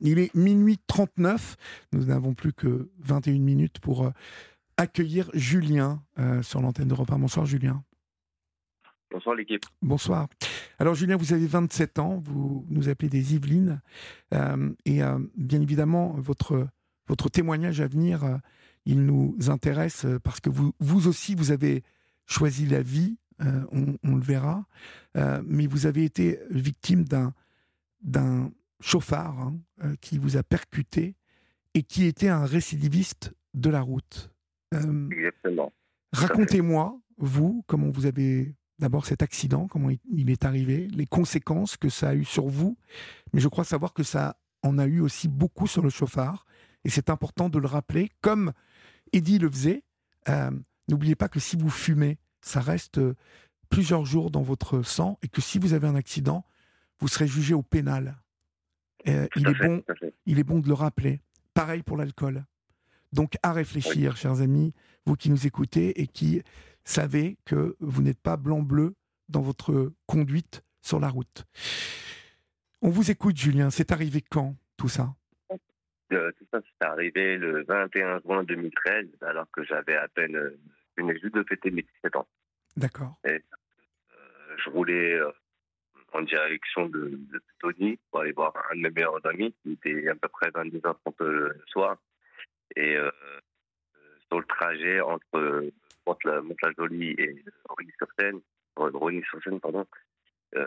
Il est minuit 39. Nous n'avons plus que 21 minutes pour euh, accueillir Julien euh, sur l'antenne de repas. Bonsoir Julien. Bonsoir l'équipe. Bonsoir. Alors Julien, vous avez 27 ans, vous nous appelez des Yvelines. Euh, et bien évidemment, votre, votre témoignage à venir, il nous intéresse parce que vous, vous aussi, vous avez choisi la vie, on, on, le verra, mais vous avez été victime d'un d'un chauffard hein, euh, qui vous a percuté et qui était un récidiviste de la route. Euh, Exactement. Racontez-moi, vous, comment vous avez d'abord cet accident, comment il est arrivé, les conséquences que ça a eu sur vous, mais je crois savoir que ça en a eu aussi beaucoup sur le chauffard, et c'est important de le rappeler, comme Eddie le faisait. Euh, n'oubliez pas que si vous fumez, ça reste plusieurs jours dans votre sang, et que si vous avez un accident, vous serez jugé au pénal. Euh, il, est bon, il est bon de le rappeler. Pareil pour l'alcool. Donc à réfléchir, chers amis, vous qui nous écoutez et qui savez que vous n'êtes pas blanc-bleu dans votre conduite sur la route. On vous écoute, Julien. C'est arrivé quand, tout ça? Euh, Tout ça, c'est arrivé le 21 juin 2013, alors que j'avais à peine. Euh, je venais juste de fêter mes 17 ans. D'accord. je roulais en direction de, Tony pour aller voir un de mes meilleurs amis. Il était à peu près 22h30 le soir. Et euh, sur le trajet entre Mont-la-Jolie et Rony-sur-Seine, Rony-sur-Seine, pardon, euh,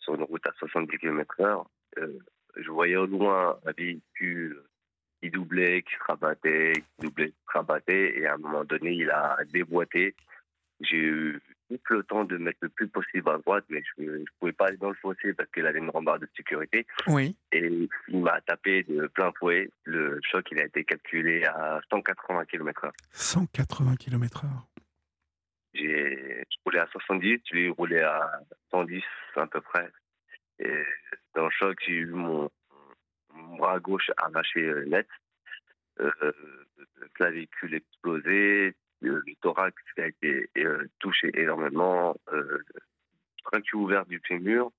sur une route à 70 km/h, euh, je voyais au loin un véhicule qui doublait, qui se rabattait, qui doublait, qui se rabattait, et à un moment donné, il a déboîté. J'ai eu le temps de mettre le plus possible à droite, mais je ne pouvais pas aller dans le fossé parce qu'il avait une rambarde de sécurité. Oui. Et il m'a tapé de plein fouet. Le choc, il a été calculé à 180 km/h. 180 km/h J'ai roulé à 70, lui roulé à 110 à peu près. Et dans le choc, j'ai eu mon, bras gauche arraché net. Euh, le clavicule explosé, le thorax qui a été euh, touché énormément, euh, fracture ouverte du fémur,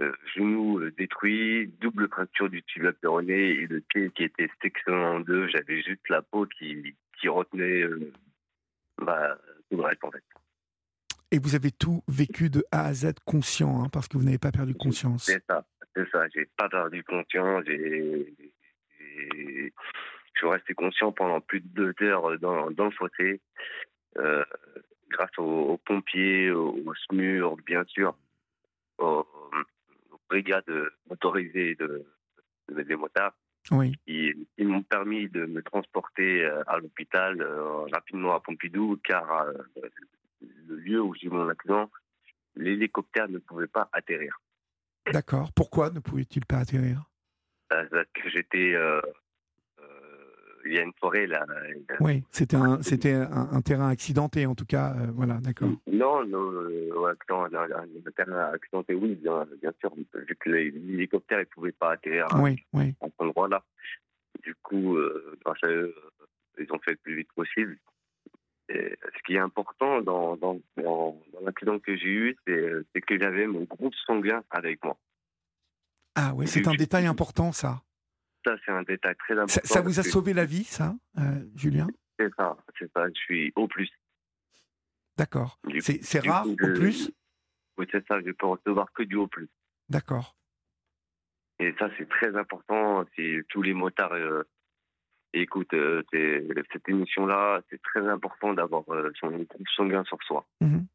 euh, genou détruit, double fracture du tibia péroné et le pied qui était sectionné en deux. J'avais juste la peau qui, qui retenait bah, tout le reste en fait. Et vous avez tout vécu de A à Z conscient, hein, parce que vous n'avez pas perdu conscience. C'est ça, c'est ça. J'ai pas perdu conscience. J'ai je suis resté conscient pendant plus de deux heures euh, dans, dans le fossé, euh, grâce aux, pompiers, aux, SMUR, bien sûr, aux, brigades motorisées de, des motards. Oui. Ils, m'ont permis de me transporter euh, à l'hôpital rapidement à Pompidou, car le lieu où j'ai eu mon accident, l'hélicoptère ne pouvait pas atterrir. D'accord. Pourquoi ne pouvait-il pas atterrir? Parce que j'étais il y a une forêt là. Oui, c'était un, c'était un, terrain accidenté en tout cas, euh, voilà, d'accord. Non, non, euh, le terrain accidenté, oui, bien, bien sûr, vu que l'hélicoptère ne pouvait pas atterrir oui, à, oui. cet endroit-là. Du coup, euh, grâce à eux, ils ont fait le plus vite possible. Et ce qui est important dans, dans, dans, l'accident que j'ai eu, c'est que j'avais mon groupe sanguin avec moi. Ah oui, c'est un détail important ça ça, c'est un détail très important. Ça, vous a sauvé la vie, ça, euh, Julien? C'est ça, c'est ça. Je suis au plus. D'accord. C'est rare, au plus? Oui, c'est ça. Je peux recevoir que du au plus. D'accord. Et ça, c'est très important. Si tous les motards euh, écoutent euh, cette émission-là, c'est très important d'avoir son groupe sanguin sur soi. Mhm.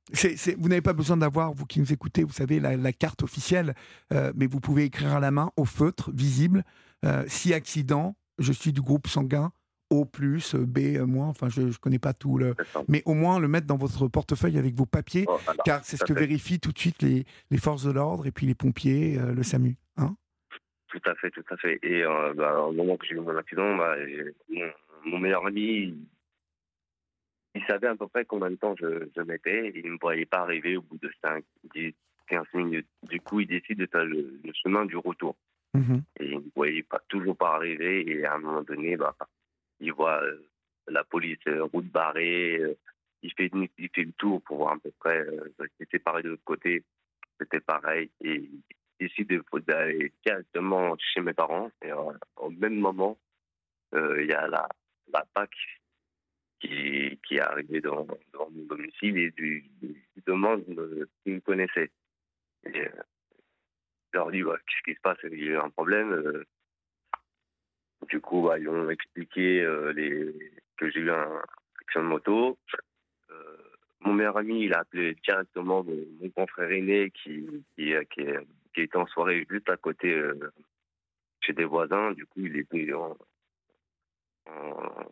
vous n'avez pas besoin d'avoir, vous qui nous écoutez, vous savez, la, la carte officielle, mais vous pouvez écrire à la main, au feutre, visible, euh, si accident, je suis du groupe sanguin O+, B-, moins, enfin je ne connais pas tout. Le... Mais au moins le mettre dans votre portefeuille avec vos papiers, oh, car c'est ce que vérifient tout de suite les, les forces de l'ordre et puis les pompiers, euh, le SAMU. Hein tout à fait, tout à fait. Et euh, bah, au moment que j'ai eu mon accident, bah, mon, meilleur ami, il savait à peu près combien de temps je, je mettais. Il ne me voyait pas arriver au bout de 5, 10, 15 minutes. Du coup, il décide de faire le chemin du retour. Mhm. Et il ne voyait pas, toujours pas arriver. Et à un moment donné, bah, il voit euh, la police euh, route barrée. Euh, il, fait, il fait le tour pour voir à peu près. C'était pareil de l'autre côté. C'était pareil. Et il décide d'aller directement chez mes parents. Et au même moment, il y a la, la PAC qui, qui est arrivée dans mon domicile et lui, demande s'il me connaissait. Je leur dis, qu'est-ce qui se passe? Il y a eu un problème. Du coup, bah, ils ont expliqué les... que j'ai eu un action de moto. Euh, mon meilleur ami, il a appelé directement mon, mon confrère aîné qui, qui, qui, qui, était en soirée juste à côté euh, chez des voisins. Du coup, il était en, en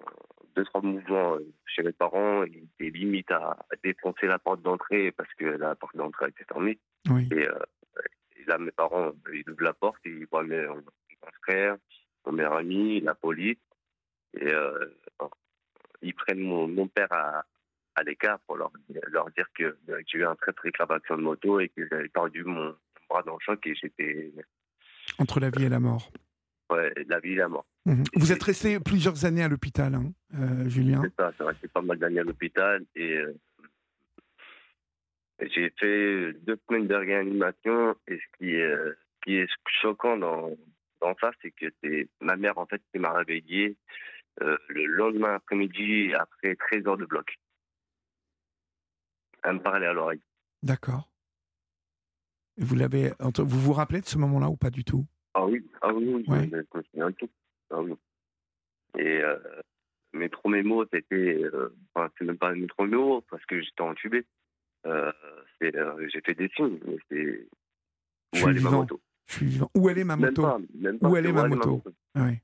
deux, trois mouvements euh, chez mes parents. Il était limite à, défoncer la porte d'entrée parce que la porte d'entrée était fermée. Oui. Et, euh, et, là, mes parents, ils ouvrent la porte et ils voient mes, mon frère, mon meilleur ami, la police. Et euh, ils prennent mon, mon père à, à l'écart pour leur, leur dire que, j'ai eu un très très grave accident de moto et que j'avais perdu mon bras dans le choc et j'étais. Entre la vie et la mort. Ouais, la vie et la mort. Mmh. Vous êtes resté plusieurs années à l'hôpital, hein, euh, Julien? C'est ça, j'ai resté pas mal d'années à l'hôpital et. Euh, j'ai fait deux semaines de réanimation et ce qui est, ce qui est choquant dans, dans ça, c'est que c'est ma mère en fait qui m'a réveillé euh, le lendemain après-midi après 13 heures de bloc. Elle me parlait à l'oreille. D'accord. Vous l'avez, vous vous rappelez de ce moment-là ou pas du tout? Ah oui, ah oui, oui Ouais. je me souviens de tout. Ah oui. Et euh, mes premiers mots, c'était, euh, enfin, c'est même pas mes premiers mots parce que j'étais entubé. Euh, euh, j'ai fait des signes, mais c'est Je où suis est ma vivant. moto. Je suis vivant. Où elle est ma Même moto pas, même pas, Où elle est ma moto Oui.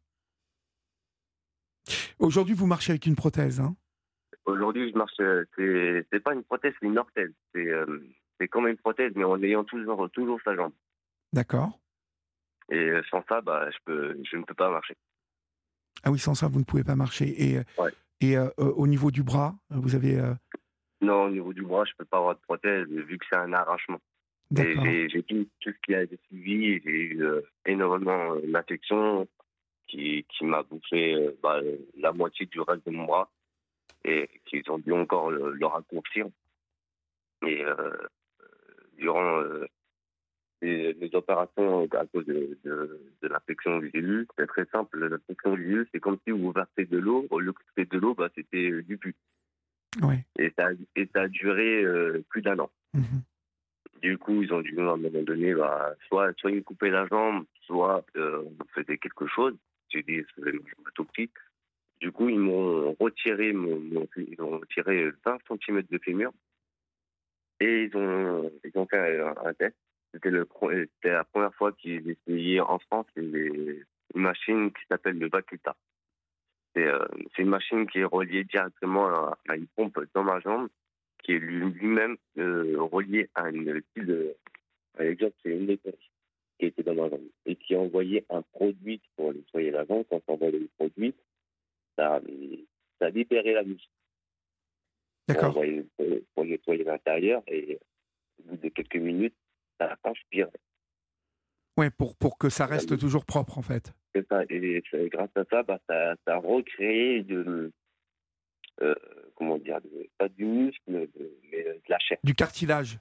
Aujourd'hui, vous marchez avec une prothèse. Hein Aujourd'hui, je marche. euh, C'est, pas une prothèse, c'est une orthèse. C'est, euh, comme une prothèse, mais en ayant toujours, toujours sa jambe. D'accord. Et sans ça, bah, je peux, je ne peux pas marcher. Ah oui, sans ça, vous ne pouvez pas marcher. Et, Ouais. et euh, au niveau du bras, vous avez. euh, Non, au niveau du bras, je peux pas avoir de prothèse vu que c'est un arrachement. J'ai, tout, tout ce qui a été suivi. J'ai eu euh, énormément euh, d'infections qui, qui m'a bouffé euh, bah, la moitié du reste de mon bras et qu'ils ont dû encore le, le raccourcir. Et euh, durant les, les opérations à cause de, de, de l'infection que j'ai eue, c'est très simple. L'infection que j'ai eue, c'est comme si vous versez de l'eau. Au lieu de l'eau, bah, c'était du pu. Ouais. Et ça, et ça a duré euh, plus d'un an. Mhm. Du coup, ils ont dû, à un moment donné, bah, soit, soit ils me coupaient la jambe, soit euh, on faisait quelque chose. J'ai dit, une jambe tout petite. Du coup, ils m'ont retiré, mon, mon- ils ont retiré 20 cm de fémur. Et ils ont, ils ont fait un, un test. C'était la première fois qu'ils essayaient en France une, une machine qui s'appelle le Vacuta. C'est euh, c'est une machine qui est reliée directement à, à une pompe dans ma jambe qui est lui- lui-même euh, relié à une pile, à l'exemple, c'est une éponge qui était dans ma jambe et qui envoyait un produit pour nettoyer la jambe. Quand on envoyait le produit, ça, ça libérait la pour, D'accord. pour, pour nettoyer l'intérieur et au bout de quelques minutes, ça transpire. Ouais, pour, pour que ça reste toujours propre, en fait. Ça. Et grâce à ça, bah, ça, ça a recréé de, euh, comment dire, de- pas du muscle, de, mais de la chair. Du cartilage,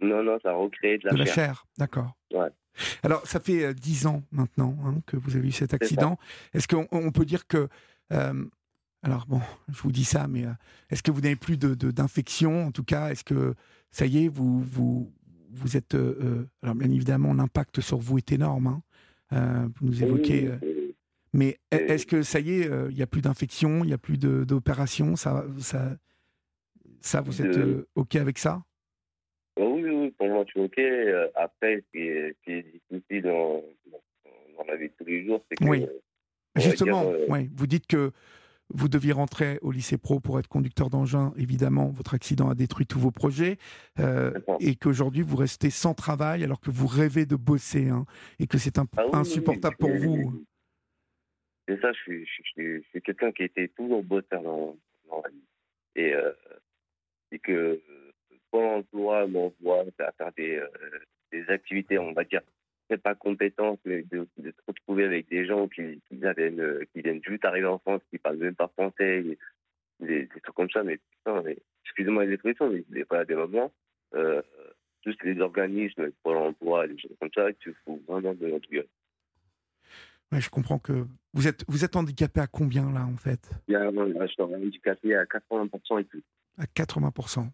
Non, non, ça a recréé de la de la chair. chair. D'accord. Ouais. Alors, ça fait euh, dix ans maintenant hein, que vous avez eu cet accident. Est-ce qu'on on peut dire que. euh, alors, bon, je vous dis ça, mais euh, est-ce que vous n'avez plus de- de- d'infection En tout cas, est-ce que ça y est, vous, vous, vous êtes. euh, alors, bien évidemment, l'impact sur vous est énorme. hein. Euh, vous nous évoquez. euh, Oui, mais e- est-ce que ça y est, euh, il n'y a plus d'infection, il n'y a plus d'opération ça, ça, ça, vous êtes De- OK avec ça? Oui, oui, oui, pour moi, je suis OK. Après, ce qui est, ce qui est difficile dans, dans la vie de tous les jours, c'est que. Oui. Justement, dire, euh, ouais, vous dites que vous deviez rentrer au lycée pro pour être conducteur d'engin. Évidemment, votre accident a détruit tous vos projets euh, et qu'aujourd'hui, vous restez sans travail alors que vous rêvez de bosser hein, et que c'est ah oui, insupportable oui, pour vous. C'est ça, je suis, je, suis- je suis- je suis quelqu'un qui était toujours bosseur dans, dans la vie. Et, euh, et que Pôle emploi m'envoie à faire des, euh, des activités, on va dire, peut-être pas compétences, mais de, de se retrouver avec des gens qui, qui, viennent, euh, qui viennent juste arriver en France, qui parlent même pas français, et des, des trucs comme ça, mais putain, mais, excusez-moi les expressions, mais des, voilà, des moments, euh, tous les organismes, pour l'emploi, des choses comme ça, il faut vraiment de notre gueule. Ouais, je comprends que vous êtes vous êtes handicapé à combien là en fait? Je suis handicapé à 80% et plus. À 80%.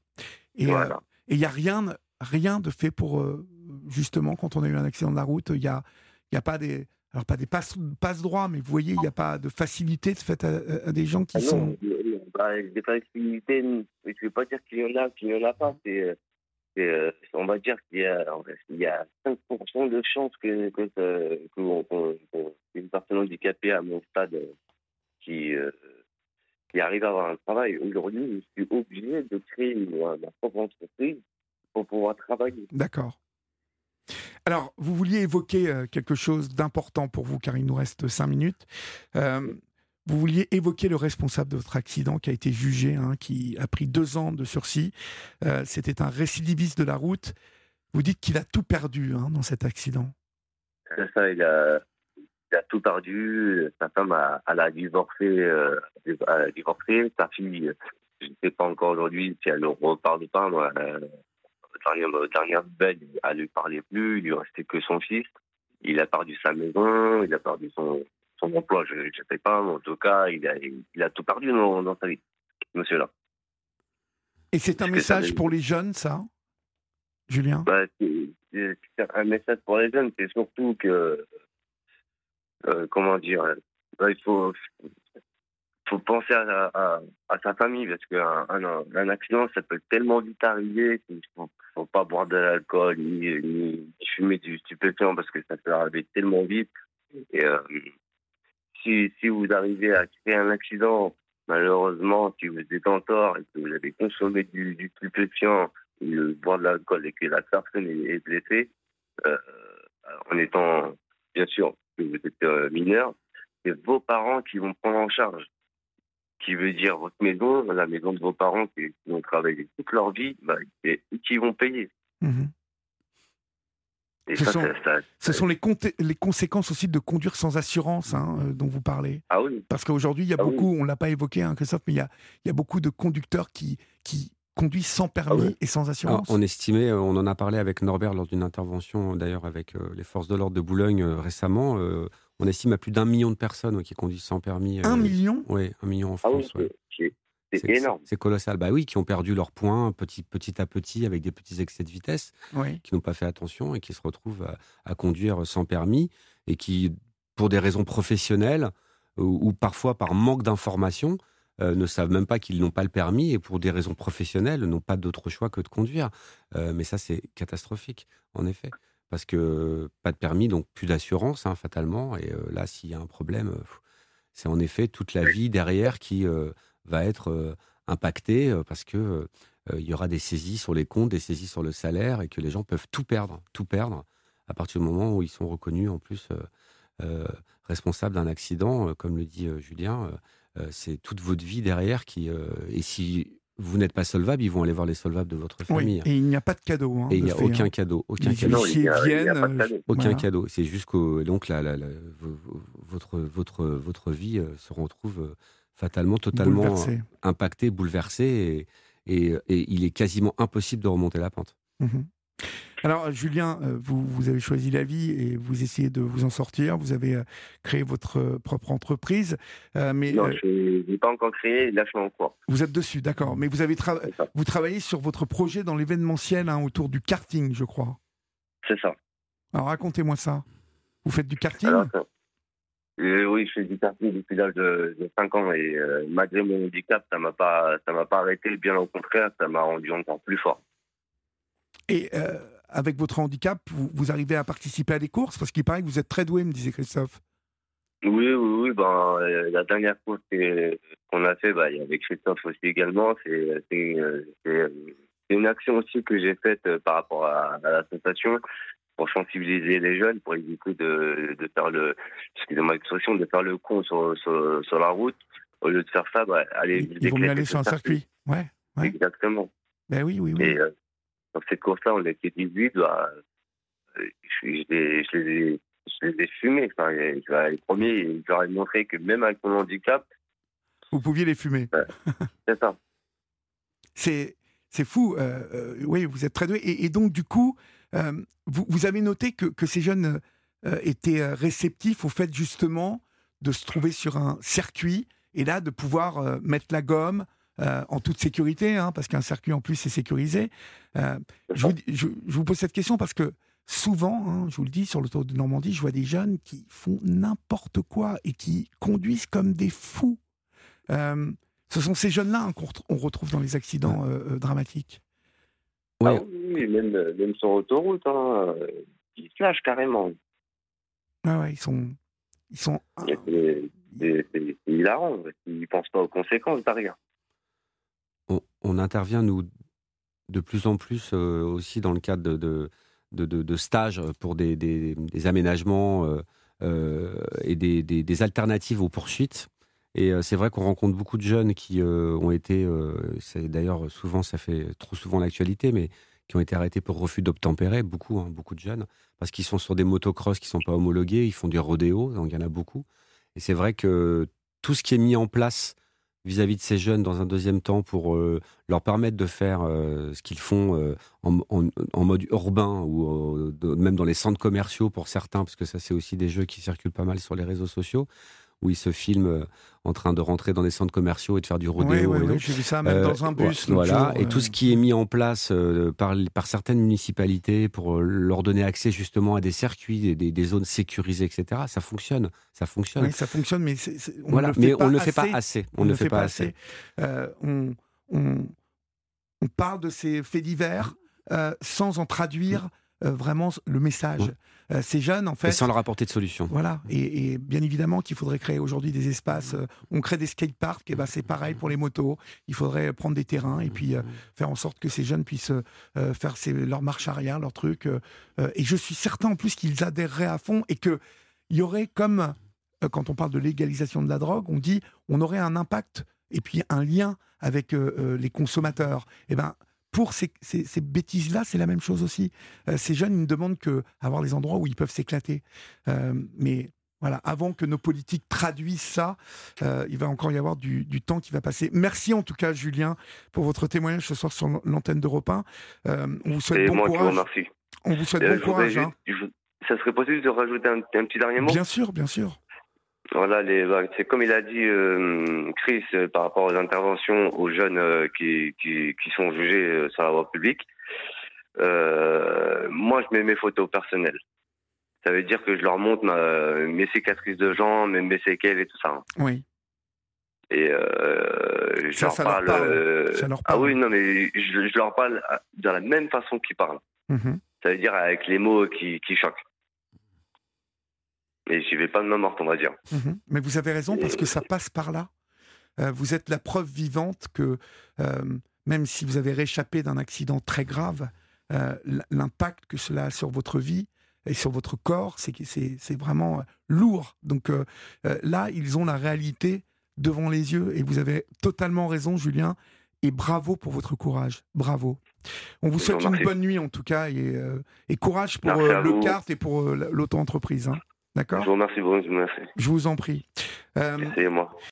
Et Voilà. et il y a rien rien de fait pour euh, justement quand on a eu un accident de la route, il y a y a pas des alors pas des passe passe droits, mais vous voyez, il n'y a pas de facilité de fait à, à des gens qui Ah sont non, bah, des facilités, je ne vais pas dire qu'il y en a, qu'il n'y en a pas. C'est, euh, c'est, euh, on va dire qu'il y a, il y a 5% de chances que, que, une personne handicapée à mon stade qui, euh, qui arrive à avoir un travail. Aujourd'hui, je suis obligé de créer ma propre entreprise pour pouvoir travailler. D'accord. Alors, vous vouliez évoquer euh, quelque chose d'important pour vous, car il nous reste cinq minutes. Euh, vous vouliez évoquer le responsable de votre accident qui a été jugé, hein, qui a pris deux ans de sursis. Euh, C'était un récidiviste de la route. Vous dites qu'il a tout perdu hein, dans cet accident. C'est ça, il a, tout perdu. Sa femme, a, elle a divorcé, euh. Sa fille, je ne sais pas encore aujourd'hui si elle ne reparle pas. Moi, dernière, dernière nouvelle, elle ne lui parlait plus. Il lui restait que son fils. Il a perdu sa maison, il a perdu son, son emploi. Je ne sais pas, mais en tout cas, il a, il a tout perdu dans, dans sa vie, monsieur-là. Et c'est un ça message pour les jeunes, ça? Julien? Bah, c'est un message pour les jeunes, c'est surtout que, euh, comment dire, euh, bah, il faut, faut penser à, à, à sa famille parce qu'un un, un accident, ça peut tellement vite arriver qu'il faut, faut pas boire de l'alcool ni, ni, fumer du stupéfiant parce que ça peut arriver tellement vite. Et euh, si, si vous arrivez à créer un accident, malheureusement, si vous êtes en tort et que vous avez consommé du, du stupéfiant ou boire de l'alcool et que la personne est, est blessée, euh, en étant, bien sûr, que vous êtes euh, mineur, c'est vos parents qui vont prendre en charge. Qui veut dire votre maison, la maison de vos parents qui, qui ont travaillé toute leur vie, bah, eux qui vont payer. Mhm. Et Ce ça, sont- ça- ça- Ce sont les, conséquences aussi de conduire sans assurance hein, euh, dont vous parlez. ah oui, Parce qu'aujourd'hui, il y a Ah oui. beaucoup, on ne l'a pas évoqué, hein, Christophe, mais il y a, il y a beaucoup de conducteurs qui, qui conduisent sans permis Ah oui. et sans Alors, assurance. on estimait, euh, on en a parlé avec Norbert lors d'une intervention d'ailleurs avec euh, les forces de l'ordre de Boulogne euh, récemment. Euh, on estime à plus d'un million de personnes qui conduisent sans permis. Un million? Oui, un million en ah oui, France. ouais. c'est- énorme. C'est colossal. Bah oui, qui ont perdu leurs points petit, petit à petit avec des petits excès de vitesse, Oui. qui n'ont pas fait attention et qui se retrouvent à, à conduire sans permis et qui, pour des raisons professionnelles ou, ou parfois par manque d'information, euh, ne savent même pas qu'ils n'ont pas le permis et pour des raisons professionnelles n'ont pas d'autre choix que de conduire. Euh, mais ça, c'est catastrophique, en effet. Parce que pas de permis, donc plus d'assurance, hein, fatalement. Et euh, là, s'il y a un problème, euh, c'est en effet toute la vie derrière qui euh, va être euh, impactée euh, parce que euh, euh, il y aura des saisies sur les comptes, des saisies sur le salaire et que les gens peuvent tout perdre, tout perdre à partir du moment où ils sont reconnus en plus euh, euh, responsables d'un accident, euh, comme le dit euh, Julien. euh, euh, c'est toute votre vie derrière qui euh, et si vous n'êtes pas solvable, ils vont aller voir les solvables de votre Oui. famille. Et il n'y a pas de cadeau. hein, Et il n'y a fait, aucun hein. cadeau, aucun Les cadeau. Non, il y a- huissiers il y a viennent. euh, cadeau. Aucun voilà. cadeau. C'est juste que donc votre votre votre vie euh, se retrouve euh, fatalement totalement Bouleversé. impactée, bouleversée et, et, et il est quasiment impossible de remonter la pente. Mhm. Alors, Julien, euh, vous, vous avez choisi la vie et vous essayez de vous en sortir. Vous avez euh, créé votre euh, propre entreprise, euh, mais Non, euh, je n'ai pas encore créé, là je en cours. vous êtes dessus, d'accord. Mais vous avez tra- vous travaillez sur votre projet dans l'événementiel hein, autour du karting, je crois. C'est ça. Alors, racontez-moi ça. Vous faites du karting? Alors, euh, oui, je fais du karting depuis l'âge de, de 5 ans et malgré mon handicap, ça m'a pas, ça m'a pas arrêté. Bien au contraire, ça m'a rendu encore plus fort. Et euh, avec votre handicap, vous, vous arrivez à participer à des courses? Parce qu'il paraît que vous êtes très doué, me disait Christophe. Oui, oui, oui. Ben, euh, la dernière course qu'on a fait, bah, il y avait Christophe aussi également. C'est, euh, c'est, une action aussi que j'ai faite par rapport à, à l'association pour sensibiliser les jeunes, pour éviter de, de faire le, excusez-moi l'expression, de faire le con sur, sur, sur la route. Au lieu de faire ça, bah, aller Il, il vaut mieux aller sur un circuit. Ouais. ouais. Exactement. Ben oui, oui, oui. Et euh, dans cette course-là, on était 18. Bah, euh, je, je les, je, les ai, je les ai fumés. Enfin, les, les premiers, je leur ai montré que même avec mon handicap, Vous pouviez les fumer. c'est ça. C'est c'est fou. oui, vous êtes très doué. Et, donc, du coup, vous, vous, avez noté que, que ces jeunes étaient réceptifs au fait justement de se trouver sur un circuit et là de pouvoir mettre la gomme, euh, en toute sécurité, hein, parce qu'un circuit en plus est sécurisé. Euh, je, vous, pose cette question parce que souvent, hein, je vous le dis, sur tour de Normandie, je vois des jeunes qui font n'importe quoi et qui conduisent comme des fous. Euh, ce sont ces jeunes-là hein, qu'on retrouve dans les accidents dramatiques. Ah oui, même, même sur autoroute, ils flashent carrément. Ah ouais, ils sont. Ils sont. C'est hilarant. Ils ne pensent pas aux conséquences derrière on, intervient, nous, de plus en plus euh, aussi dans le cadre de, stages pour des, aménagements euh, euh, et des, alternatives aux poursuites. Et c'est vrai qu'on rencontre beaucoup de jeunes qui ont été, d'ailleurs souvent, ça fait trop souvent l'actualité, mais qui ont été arrêtés pour refus d'obtempérer, beaucoup, hein, beaucoup de jeunes, parce qu'ils sont sur des motocross qui ne sont pas homologués, ils font du rodéo, donc il y en a beaucoup. Et c'est vrai que tout ce qui est mis en place vis-à-vis de ces jeunes dans un deuxième temps pour euh, leur permettre de faire euh, ce qu'ils font euh, en, mode urbain ou même dans les centres commerciaux pour certains, parce que ça c'est aussi des jeux qui circulent pas mal sur les réseaux sociaux où ils se filment euh, en train de rentrer dans des centres commerciaux et de faire du rodéo. Oui, j'ai vu ça même dans un bus. Voilà, et tout ce qui est mis en place euh, par, par certaines municipalités pour euh, leur donner accès justement à des circuits, des, des zones sécurisées, etc. Ça fonctionne, ça fonctionne. Oui, ça fonctionne, mais on voilà, ne mais on ne fait pas assez. On, ne fait, pas assez. on, on, on, parle de ces faits divers sans en traduire vraiment le message. Euh, ces jeunes, en fait. Et sans leur apporter de solution. Voilà. Et, bien évidemment qu'il faudrait créer aujourd'hui des espaces. Euh, on crée des skateparks, et ben c'est pareil pour les motos. Il faudrait prendre des terrains et puis euh, faire en sorte que ces jeunes puissent faire leur marche arrière, leur truc. et je suis certain en plus qu'ils adhéreraient à fond et qu'il y aurait comme quand on parle de légalisation de la drogue, on dit on aurait un impact et puis un lien avec les consommateurs. Et ben pour ces, bêtises-là, c'est la même chose aussi. Euh, ces jeunes, ils ne demandent que avoir des endroits où ils peuvent s'éclater. Euh, mais voilà, avant que nos politiques traduisent ça, euh, il va encore y avoir du, temps qui va passer. Merci en tout cas, Julien, pour votre témoignage ce soir sur l'antenne d'Europe 1. on vous souhaite bon courage. On vous souhaite bon courage. Hein. ça serait possible de rajouter un, un, petit dernier mot? Bien sûr, bien sûr. Voilà, les, bah, c'est comme il a dit euh, Chris euh, par rapport aux interventions aux jeunes euh, qui, qui, qui, sont jugés sur la voie publique. moi, je mets mes photos personnelles. Ça veut dire que je leur montre mes cicatrices de jambes, mes séquelles et tout ça. Oui. Et je ça, leur, parle, leur, parle, Ah oui, non, mais je, leur parle de la même façon qu'ils parlent. Mm-hmm. Ça veut dire avec les mots qui, qui choquent. Et j'y vais pas de ma morte, on va dire. Mhm. Mais vous avez raison, parce que ça passe par là. Euh, vous êtes la preuve vivante que euh, même si vous avez réchappé d'un accident très grave, euh, l'impact que cela a sur votre vie et sur votre corps, c'est vraiment lourd. Donc là, ils ont la réalité devant les yeux et vous avez totalement raison, Julien. Et bravo pour votre courage. Bravo. On vous souhaite une bonne nuit en tout cas et, et courage pour le CART et pour l'auto-entreprise. Hein. D'accord Je vous remercie, vous, merci. Je vous en prie. Euh, moi.